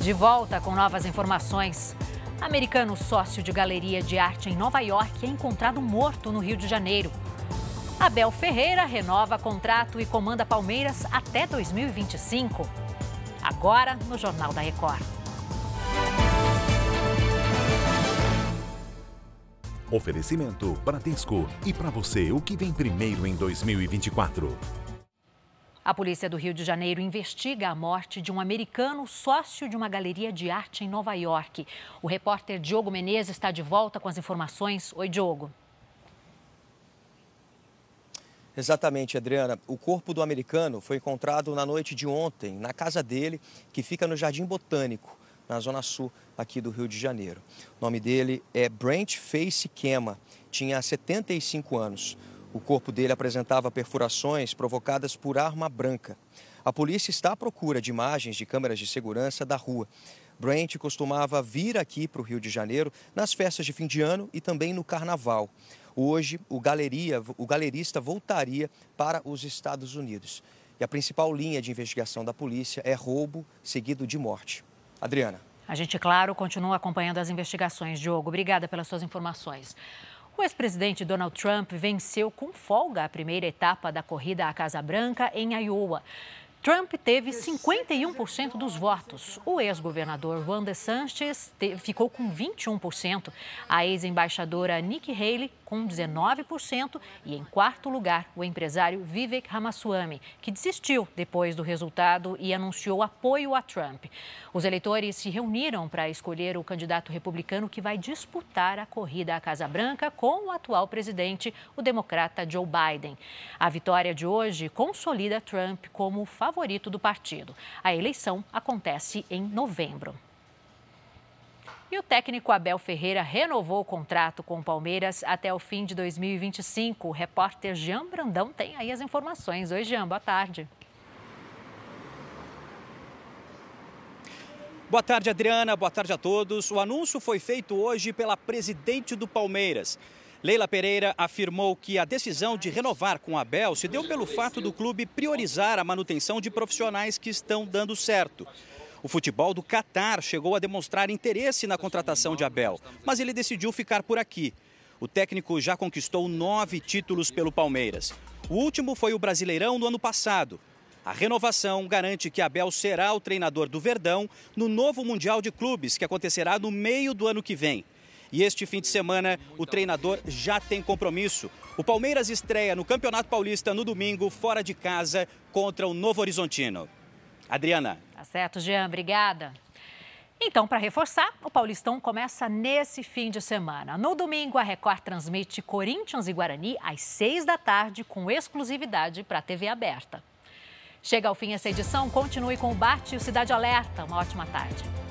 De volta com novas informações. Americano sócio de galeria de arte em Nova York é encontrado morto no Rio de Janeiro. Abel Ferreira renova contrato e comanda Palmeiras até 2025. Agora no Jornal da Record. Oferecimento Bradesco. E para você, o que vem primeiro em 2024? A polícia do Rio de Janeiro investiga a morte de um americano sócio de uma galeria de arte em Nova York. O repórter Diogo Menezes está de volta com as informações. Oi, Diogo. Exatamente, Adriana. O corpo do americano foi encontrado na noite de ontem, na casa dele, que fica no Jardim Botânico, na zona sul aqui do Rio de Janeiro. O nome dele é Brent Face Kema, tinha 75 anos. O corpo dele apresentava perfurações provocadas por arma branca. A polícia está à procura de imagens de câmeras de segurança da rua. Brent costumava vir aqui para o Rio de Janeiro nas festas de fim de ano e também no carnaval. Hoje, o, galeria, o galerista voltaria para os Estados Unidos. E a principal linha de investigação da polícia é roubo seguido de morte. Adriana. A gente, claro, continua acompanhando as investigações. Diogo, obrigada pelas suas informações. O ex-presidente Donald Trump venceu com folga a primeira etapa da corrida à Casa Branca em Iowa. Trump teve 51% dos votos. O ex-governador Ron DeSantis ficou com 21%. A ex-embaixadora Nikki Haley com 19%. E em quarto lugar, o empresário Vivek Ramaswamy, que desistiu depois do resultado e anunciou apoio a Trump. Os eleitores se reuniram para escolher o candidato republicano que vai disputar a corrida à Casa Branca com o atual presidente, o democrata Joe Biden. A vitória de hoje consolida Trump como favorito favorito do partido. A eleição acontece em novembro. E o técnico Abel Ferreira renovou o contrato com o Palmeiras até o fim de 2025. O repórter Jean Brandão tem aí as informações. Oi, Jean, boa tarde. Boa tarde, Adriana. Boa tarde a todos. O anúncio foi feito hoje pela presidente do Palmeiras. Leila Pereira afirmou que a decisão de renovar com Abel se deu pelo fato do clube priorizar a manutenção de profissionais que estão dando certo. O futebol do Catar chegou a demonstrar interesse na contratação de Abel, mas ele decidiu ficar por aqui. O técnico já conquistou nove títulos pelo Palmeiras. O último foi o Brasileirão no ano passado. A renovação garante que Abel será o treinador do Verdão no novo Mundial de Clubes, que acontecerá no meio do ano que vem. E este fim de semana, o treinador já tem compromisso. O Palmeiras estreia no Campeonato Paulista no domingo, fora de casa, contra o Novo Horizontino. Adriana. Tá certo, Jean. Obrigada. Então, para reforçar, o Paulistão começa nesse fim de semana. No domingo, a Record transmite Corinthians e Guarani às seis da tarde, com exclusividade para a TV aberta. Chega ao fim essa edição, continue com o Bate e o Cidade Alerta. Uma ótima tarde.